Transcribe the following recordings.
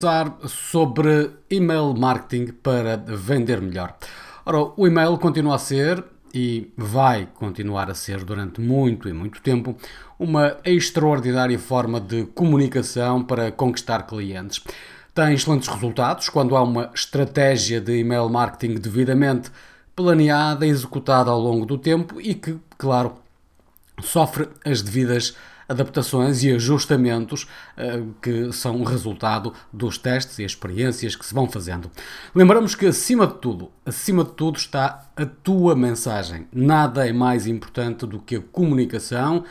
conversar sobre email marketing para vender melhor. Ora, o e-mail continua a ser e vai continuar a ser durante muito e muito tempo uma extraordinária forma de comunicação para conquistar clientes. Tem excelentes resultados quando há uma estratégia de email marketing devidamente planeada, executada ao longo do tempo e que, claro, sofre as devidas adaptações e ajustamentos uh, que são resultado dos testes e experiências que se vão fazendo. Lembramos que acima de tudo, acima de tudo está a tua mensagem. Nada é mais importante do que a comunicação,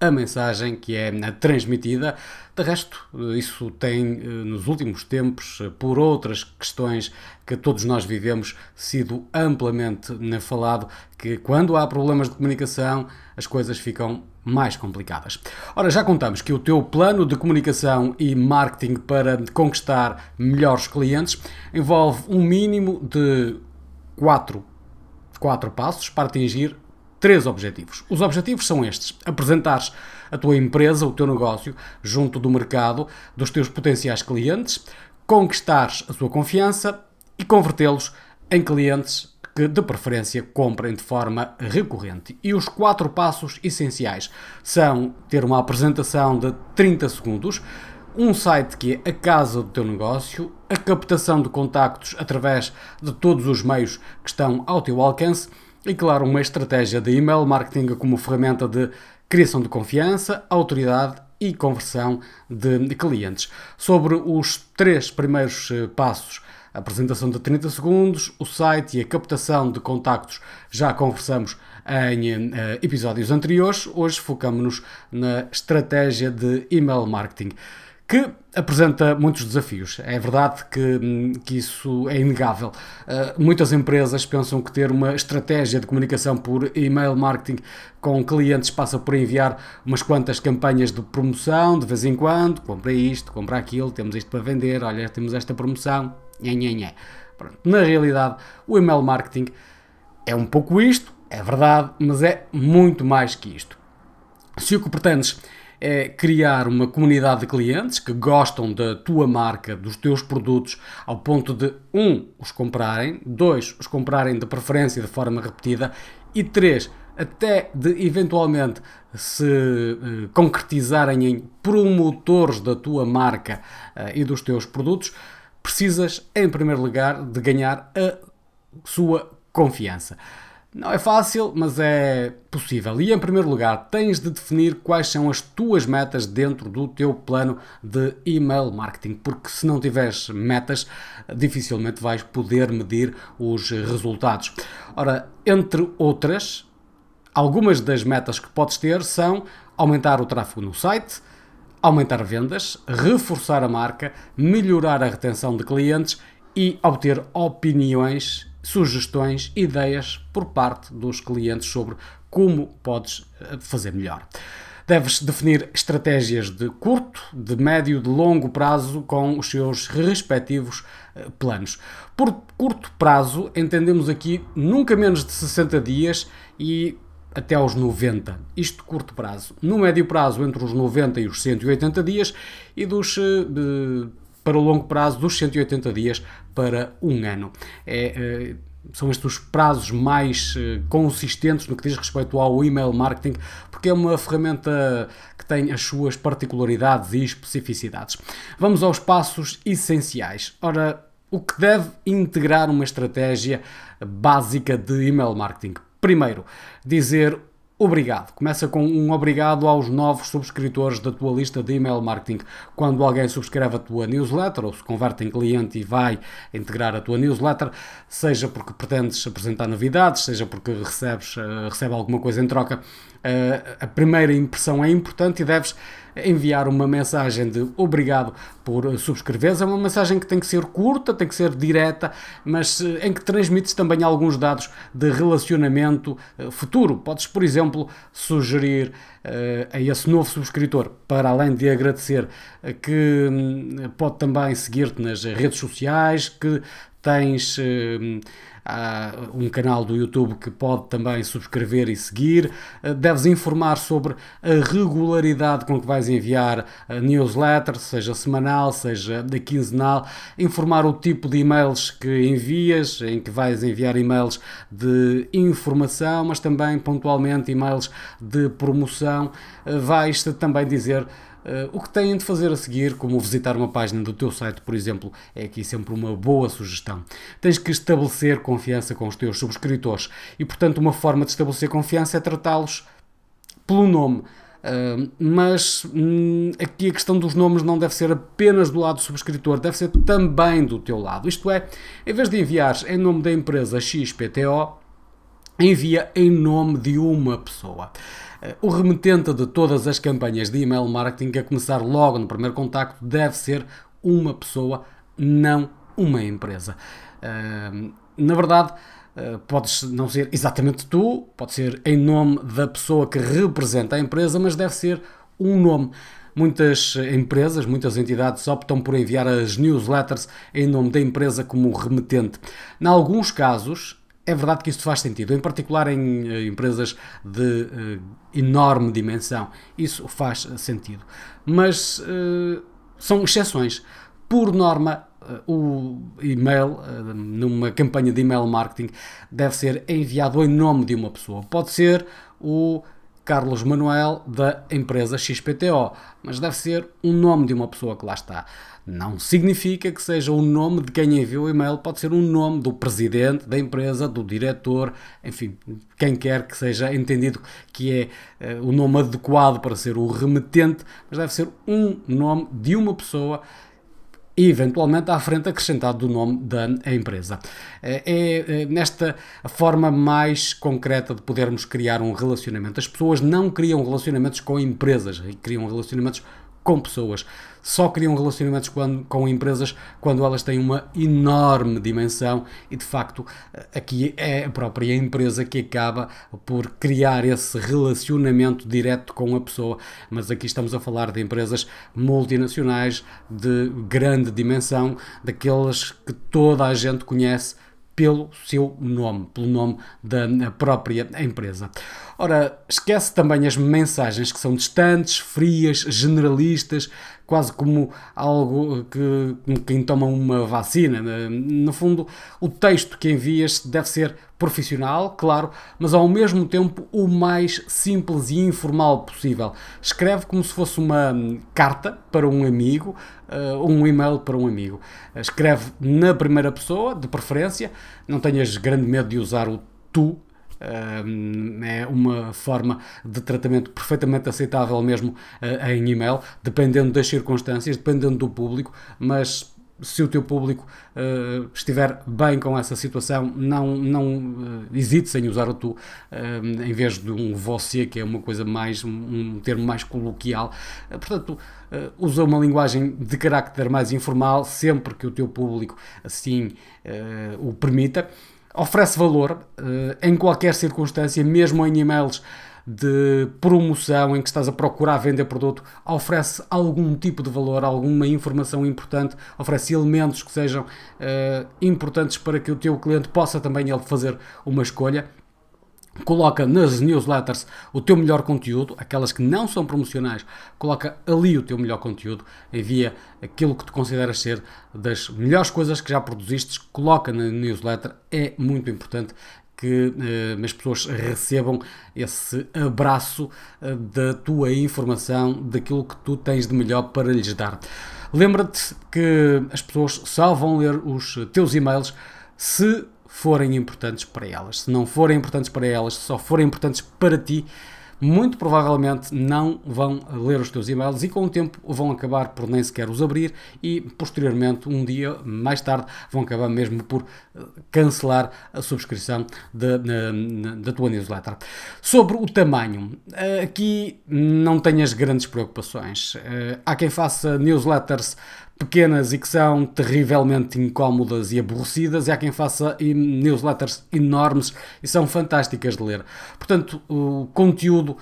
a mensagem que é transmitida. De resto, isso tem, eh, nos últimos tempos, eh, por outras questões que todos nós vivemos, sido amplamente falado que quando há problemas de comunicação, as coisas ficam mais complicadas. Ora, já contamos que o teu plano de comunicação e marketing para conquistar melhores clientes envolve um mínimo de quatro, quatro passos para atingir três objetivos. Os objetivos são estes: apresentares a tua empresa, o teu negócio, junto do mercado, dos teus potenciais clientes, conquistares a sua confiança e convertê-los em clientes que, de preferência, comprem de forma recorrente. E os quatro passos essenciais são ter uma apresentação de 30 segundos, um site que é a casa do teu negócio, a captação de contactos através de todos os meios que estão ao teu alcance e, claro, uma estratégia de email marketing como ferramenta de criação de confiança, autoridade e conversão de clientes. Sobre os três primeiros eh, passos apresentação de 30 segundos, o site e a captação de contactos já conversamos em uh, episódios anteriores. Hoje focamos-nos na estratégia de email marketing que apresenta muitos desafios. É verdade que, que isso é inegável. Uh, muitas empresas pensam que ter uma estratégia de comunicação por email marketing com clientes passa por enviar umas quantas campanhas de promoção de vez em quando, compra isto, compra aquilo, temos isto para vender, olha, temos esta promoção, nhé. Pronto. Na realidade, o email marketing é um pouco isto, é verdade, mas é muito mais que isto. Se o que pretendes é criar uma comunidade de clientes que gostam da tua marca, dos teus produtos, ao ponto de, um, os comprarem, dois, os comprarem de preferência de forma repetida e três, até de eventualmente se uh, concretizarem em promotores da tua marca uh, e dos teus produtos, precisas, em primeiro lugar, de ganhar a sua confiança. Não é fácil, mas é possível. E em primeiro lugar, tens de definir quais são as tuas metas dentro do teu plano de email marketing, porque se não tiveres metas, dificilmente vais poder medir os resultados. Ora, entre outras, algumas das metas que podes ter são aumentar o tráfego no site, aumentar vendas, reforçar a marca, melhorar a retenção de clientes e obter opiniões sugestões, ideias por parte dos clientes sobre como podes eh, fazer melhor. Deves definir estratégias de curto, de médio, de longo prazo com os seus respectivos eh, planos. Por curto prazo, entendemos aqui nunca menos de 60 dias e até aos 90. Isto curto prazo. No médio prazo, entre os 90 e os 180 dias e dos eh, de, para o longo prazo dos 180 dias para um ano. É, é, são estes os prazos mais eh, consistentes no que diz respeito ao email marketing, porque é uma ferramenta que tem as suas particularidades e especificidades. Vamos aos passos essenciais. Ora, o que deve integrar uma estratégia básica de email marketing? Primeiro, dizer Obrigado. Começa com um obrigado aos novos subscritores da tua lista de email marketing. Quando alguém subscreve a tua newsletter ou se converte em cliente e vai integrar a tua newsletter, seja porque pretendes apresentar novidades, seja porque recebes, uh, recebe alguma coisa em troca, uh, a primeira impressão é importante e deves enviar uma mensagem de obrigado por subscreveres. É uma mensagem que tem que ser curta, tem que ser direta, mas eh, em que transmites também alguns dados de relacionamento eh, futuro. Podes, por exemplo, sugerir uh, a esse novo subscritor, para além de agradecer, que um, pode também seguir-te nas redes sociais, que tens um canal do YouTube que pode também subscrever e seguir. deves informar sobre a regularidade com que vais enviar a newsletter, seja semanal, seja da quinzenal. Informar o tipo de e-mails que envias, em que vais enviar e-mails de informação, mas também pontualmente e-mails de promoção. vais também dizer Uh, o que têm de fazer a seguir, como visitar uma página do teu site, por exemplo, é aqui sempre uma boa sugestão. Tens que estabelecer confiança com os teus subscritores e, portanto, uma forma de estabelecer confiança é tratá-los pelo nome. Uh, mas hum, aqui a questão dos nomes não deve ser apenas do lado do subscritor, deve ser também do teu lado. Isto é, em vez de enviares em nome da empresa XPTO, envia em nome de uma pessoa. O remetente de todas as campanhas de email marketing, a começar logo no primeiro contacto, deve ser uma pessoa, não uma empresa. Na verdade, podes não ser exatamente tu, pode ser em nome da pessoa que representa a empresa, mas deve ser um nome. Muitas empresas, muitas entidades optam por enviar as newsletters em nome da empresa como remetente. Em alguns casos, é verdade que isto faz sentido, em particular em uh, empresas de uh, enorme dimensão, isso faz sentido. Mas são exceções. Por norma, o e-mail, numa campanha de email marketing, deve ser enviado em nome de uma pessoa. Pode ser o Carlos Manuel da empresa XPTO, mas deve ser um nome de uma pessoa que lá está. Não significa que seja o nome de quem enviou o e-mail, pode ser um nome do presidente da empresa, do diretor, enfim, quem quer que seja entendido que é uh, o nome adequado para ser o remetente, mas deve ser um nome de uma pessoa e eventualmente à frente acrescentado do nome da empresa. É, é, é nesta forma mais concreta de podermos criar um relacionamento. As pessoas não criam relacionamentos com empresas, criam relacionamentos com pessoas. Só criam relacionamentos quando, com empresas quando elas têm uma enorme dimensão e de facto aqui é a própria empresa que acaba por criar esse relacionamento direto com a pessoa. Mas aqui estamos a falar de empresas multinacionais de grande dimensão, daquelas que toda a gente conhece pelo seu nome, pelo nome da própria empresa. Ora, esquece também as mensagens que são distantes, frias, generalistas, quase como algo que quem toma uma vacina. No fundo, o texto que envias deve ser profissional, claro, mas ao mesmo tempo o mais simples e informal possível. Escreve como se fosse uma carta para um amigo, uh, um e-mail para um amigo. Escreve na primeira pessoa, de preferência, não tenhas grande medo de usar o tu é uma forma de tratamento perfeitamente aceitável mesmo uh, em e-mail, dependendo das circunstâncias, dependendo do público, mas se o teu público uh, estiver bem com essa situação, não, não uh, hesite em usar o tu, uh, em vez de um você, que é uma coisa mais, um, termo mais coloquial. portanto, usa uma linguagem de carácter mais informal, sempre que o teu público assim o permita oferece valor uh, em qualquer circunstância, mesmo em e-mails de promoção em que estás a procurar vender produto, oferece algum tipo de valor, alguma informação importante, oferece elementos que sejam uh, importantes para que o teu cliente possa também ele fazer uma escolha coloca nas newsletters o teu melhor conteúdo, aquelas que não são promocionais, coloca ali o teu melhor conteúdo, envia aquilo que tu consideras ser das melhores coisas que já produziste, coloca na newsletter, é muito importante que eh, as pessoas recebam esse abraço eh, da tua informação, daquilo que tu tens de melhor para lhes dar. Lembra-te que as pessoas só vão ler os teus e-mails se forem importantes para elas. Se não forem importantes para elas, se só forem importantes para ti, muito provavelmente não vão ler os teus e-mails e com o tempo vão acabar por nem sequer os abrir e posteriormente, um dia mais tarde, vão acabar mesmo por eh, cancelar a subscrição da, tua newsletter. Sobre o tamanho, eh, aqui não tenhas grandes preocupações. Eh, há quem faça newsletters pequenas e que são terrivelmente incómodas e aborrecidas, e há quem faça newsletters enormes e são fantásticas de ler. Portanto, o conteúdo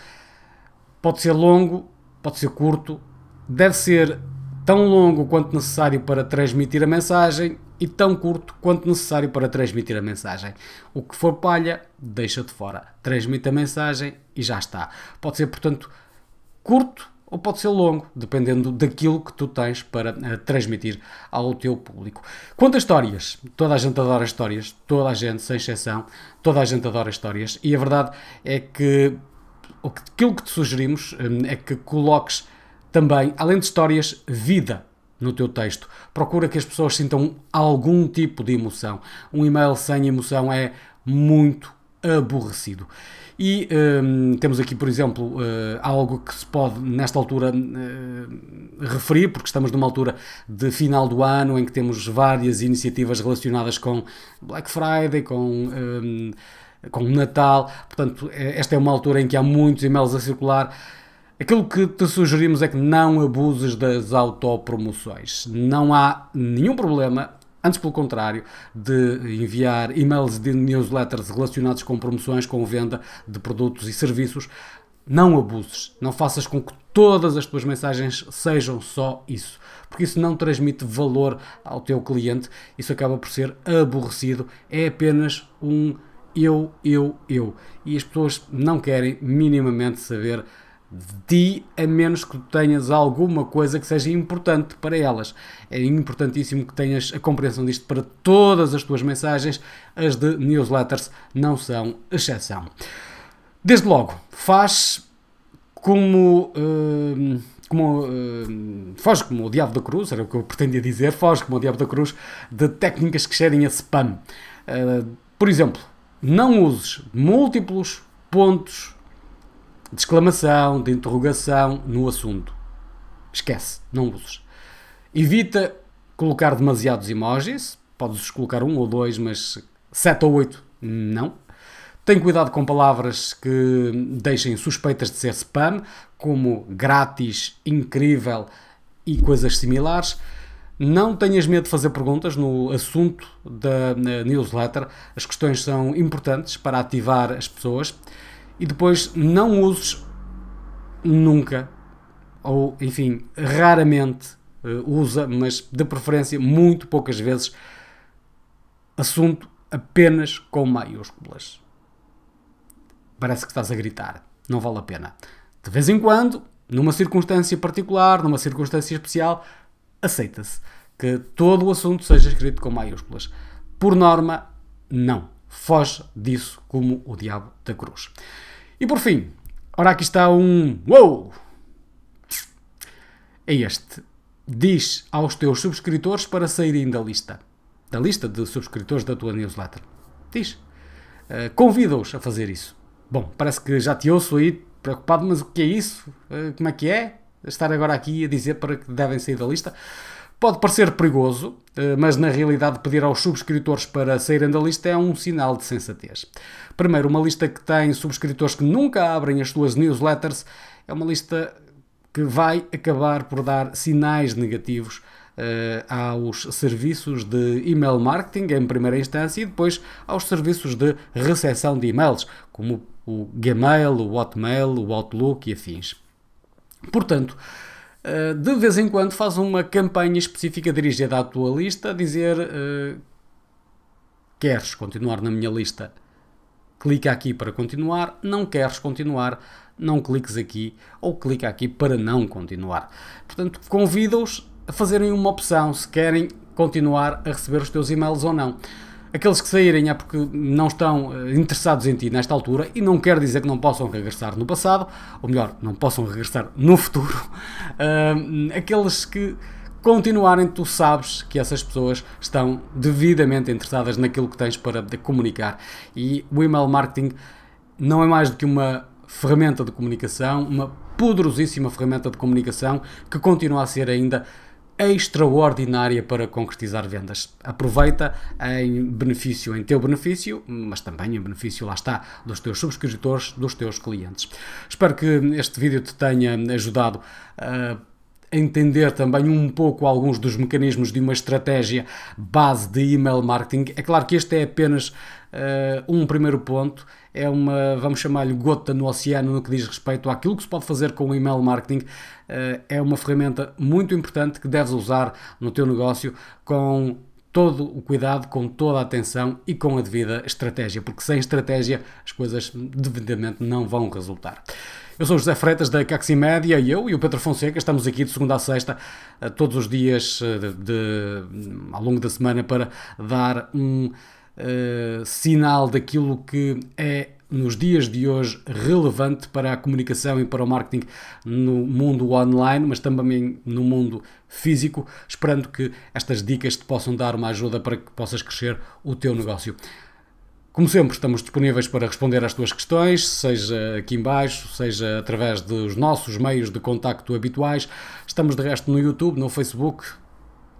pode ser longo, pode ser curto, deve ser tão longo quanto necessário para transmitir a mensagem e tão curto quanto necessário para transmitir a mensagem. O que for palha, deixa de fora. Transmite a mensagem e já está. Pode ser, portanto, curto ou pode ser longo, dependendo daquilo que tu tens para uh, transmitir ao teu público. Quanto a histórias, toda a gente adora histórias, toda a gente, sem exceção, toda a gente adora histórias, e a verdade é que aquilo que te sugerimos um, é que coloques também, além de histórias, vida no teu texto. Procura que as pessoas sintam algum tipo de emoção. Um e-mail sem emoção é muito aborrecido. E um, temos aqui, por exemplo, uh, algo que se pode, nesta altura, uh, referir, porque estamos numa altura de final do ano em que temos várias iniciativas relacionadas com Black Friday, com. Um, com Natal, portanto, eh, esta é uma altura em que há muitos e-mails a circular Aquilo que te sugerimos é que não abuses das autopromoções. Não há nenhum problema, antes pelo contrário, de enviar e-mails de newsletters relacionados com promoções, com venda de produtos e serviços. Não abuses, não faças com que todas as tuas mensagens sejam só isso, porque isso não transmite valor ao teu cliente, isso acaba por ser aborrecido, é apenas um eu, eu, eu. E as pessoas não querem minimamente saber de ti, a menos que tenhas alguma coisa que seja importante para elas. É importantíssimo que tenhas a compreensão disto para todas as tuas mensagens, as de newsletters não são exceção. Desde logo, faz como. Uh, como, uh, foge como o diabo da cruz, era o que eu pretendia dizer, foge como o diabo da cruz de técnicas que cheirem a spam. Uh, por exemplo, não uses múltiplos pontos de exclamação, de interrogação no assunto. Esquece, não uses. Evita colocar demasiados emojis, podes colocar um ou dois, mas sete ou oito não. Tem cuidado com palavras que deixem suspeitas de ser spam, como grátis, incrível e coisas similares. Não tenhas medo de fazer perguntas no assunto da newsletter. As questões são importantes para ativar as pessoas e depois não uses nunca, ou enfim, raramente uh, usa, mas de preferência muito poucas vezes, assunto apenas com maiúsculas. Parece que estás a gritar, não vale a pena. De vez em quando, numa circunstância particular, numa circunstância especial, aceita-se que todo o assunto seja escrito com maiúsculas. Por norma, não. Foge disso como o diabo da cruz. E por fim, ora aqui está um wow! É este. Diz aos teus subscritores para saírem da lista. Da lista de subscritores da tua newsletter. Diz. Uh, Convida-os a fazer isso. Bom, parece que já te ouço aí preocupado, mas o que é isso? Uh, como é que é? Estar agora aqui a dizer para que devem sair da lista. Pode parecer perigoso, eh, mas na realidade pedir aos subscritores para saírem da lista é um sinal de sensatez. Primeiro, uma lista que tem subscritores que nunca abrem as suas newsletters é uma lista que vai acabar por dar sinais negativos uh, aos serviços de email marketing em primeira instância e depois aos serviços de recepção de e-mails, como o Gmail, o Hotmail, o Outlook e afins. Portanto, de vez em quando faz uma campanha específica dirigida à tua lista, a dizer uh, queres continuar na minha lista clica aqui para continuar, não queres continuar, não cliques aqui ou clica aqui para não continuar. Portanto, convido-os a fazerem uma opção se querem continuar a receber os teus e-mails ou não. Aqueles que saírem é porque não estão eh, interessados em ti nesta altura e não quer dizer que não possam regressar no passado, ou melhor, não possam regressar no futuro. Uh, aqueles que continuarem, tu sabes que essas pessoas estão devidamente interessadas naquilo que tens para comunicar. E o email marketing não é mais do que uma ferramenta de comunicação, uma poderosíssima ferramenta de comunicação que continua a ser ainda extraordinária para concretizar vendas. Aproveita em benefício, em teu benefício, mas também em benefício, lá está, dos teus subscritores, dos teus clientes. Espero que este vídeo te tenha ajudado a entender também um pouco alguns dos mecanismos de uma estratégia base de email marketing. É claro que este é apenas uh, um primeiro ponto, é uma, vamos chamar-lhe gota no oceano no que diz respeito àquilo que se pode fazer com o email marketing. Uh, é uma ferramenta muito importante que deves usar no teu negócio com todo o cuidado, com toda a atenção e com a devida estratégia, porque sem estratégia as coisas devidamente não vão resultar. Eu sou José Freitas da Caximédia e eu e o Pedro Fonseca estamos aqui de segunda a sexta, eh, todos os dias eh, de, de, ao longo da semana para dar um uh, sinal daquilo que é nos dias de hoje relevante para a comunicação e para o marketing no mundo online, mas também no mundo físico, esperando que estas dicas te possam dar uma ajuda para que possas crescer o teu negócio. Como sempre, estamos disponíveis para responder às tuas questões, seja aqui embaixo, seja através dos nossos meios de contacto habituais. Estamos de resto no YouTube, no Facebook,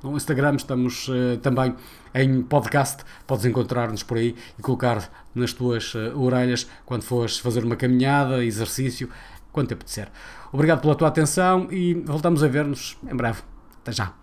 no Instagram, estamos uh, também em podcast. Podes encontrar-nos por aí e colocar nas tuas uh, orelhas quando fores fazer uma caminhada, exercício, quando te apetecer. Obrigado pela tua atenção e voltamos a ver-nos em breve. Até já.